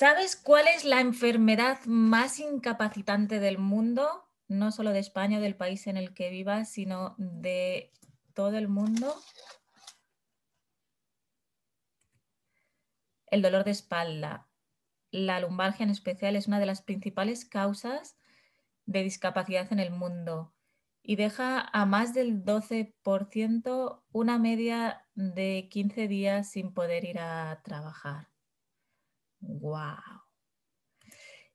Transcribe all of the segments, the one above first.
¿Sabes cuál es la enfermedad más incapacitante del mundo? No solo de España del país en el que vivas, sino de todo el mundo. El dolor de espalda. La lumbalgia en especial es una de las principales causas de discapacidad en el mundo y deja a más del 12% una media de 15 días sin poder ir a trabajar. ¡Wow!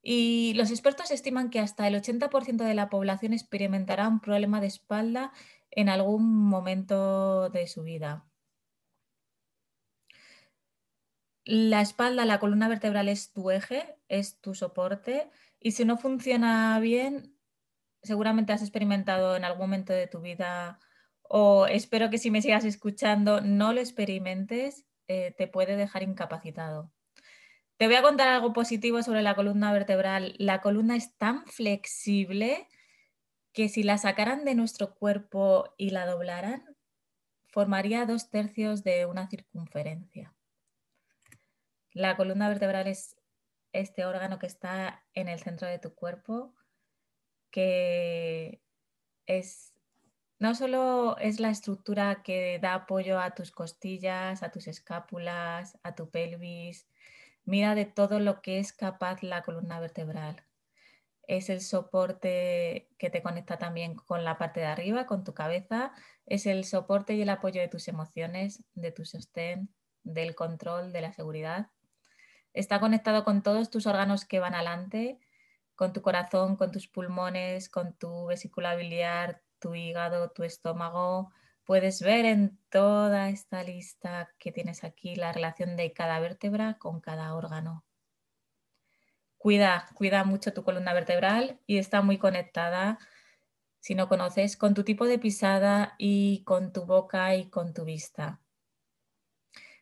Y los expertos estiman que hasta el 80% de la población experimentará un problema de espalda en algún momento de su vida. La espalda, la columna vertebral es tu eje, es tu soporte y si no funciona bien, seguramente has experimentado en algún momento de tu vida o espero que si me sigas escuchando no lo experimentes, eh, te puede dejar incapacitado. Te voy a contar algo positivo sobre la columna vertebral. La columna es tan flexible que si la sacaran de nuestro cuerpo y la doblaran, formaría dos tercios de una circunferencia. La columna vertebral es este órgano que está en el centro de tu cuerpo, que es no solo es la estructura que da apoyo a tus costillas, a tus escápulas, a tu pelvis, Mira de todo lo que es capaz la columna vertebral. Es el soporte que te conecta también con la parte de arriba, con tu cabeza. Es el soporte y el apoyo de tus emociones, de tu sostén, del control, de la seguridad. Está conectado con todos tus órganos que van adelante, con tu corazón, con tus pulmones, con tu vesícula biliar, tu hígado, tu estómago, Puedes ver en toda esta lista que tienes aquí la relación de cada vértebra con cada órgano. Cuida, cuida mucho tu columna vertebral y está muy conectada, si no conoces, con tu tipo de pisada y con tu boca y con tu vista.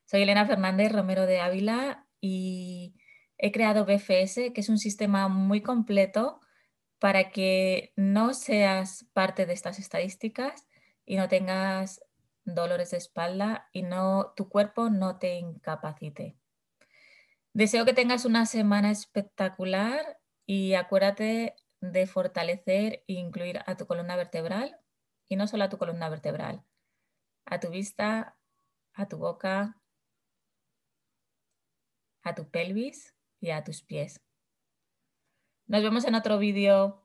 Soy Elena Fernández Romero de Ávila y he creado BFS, que es un sistema muy completo para que no seas parte de estas estadísticas, y no tengas dolores de espalda y no, tu cuerpo no te incapacite. Deseo que tengas una semana espectacular y acuérdate de fortalecer e incluir a tu columna vertebral y no solo a tu columna vertebral, a tu vista, a tu boca, a tu pelvis y a tus pies. Nos vemos en otro vídeo.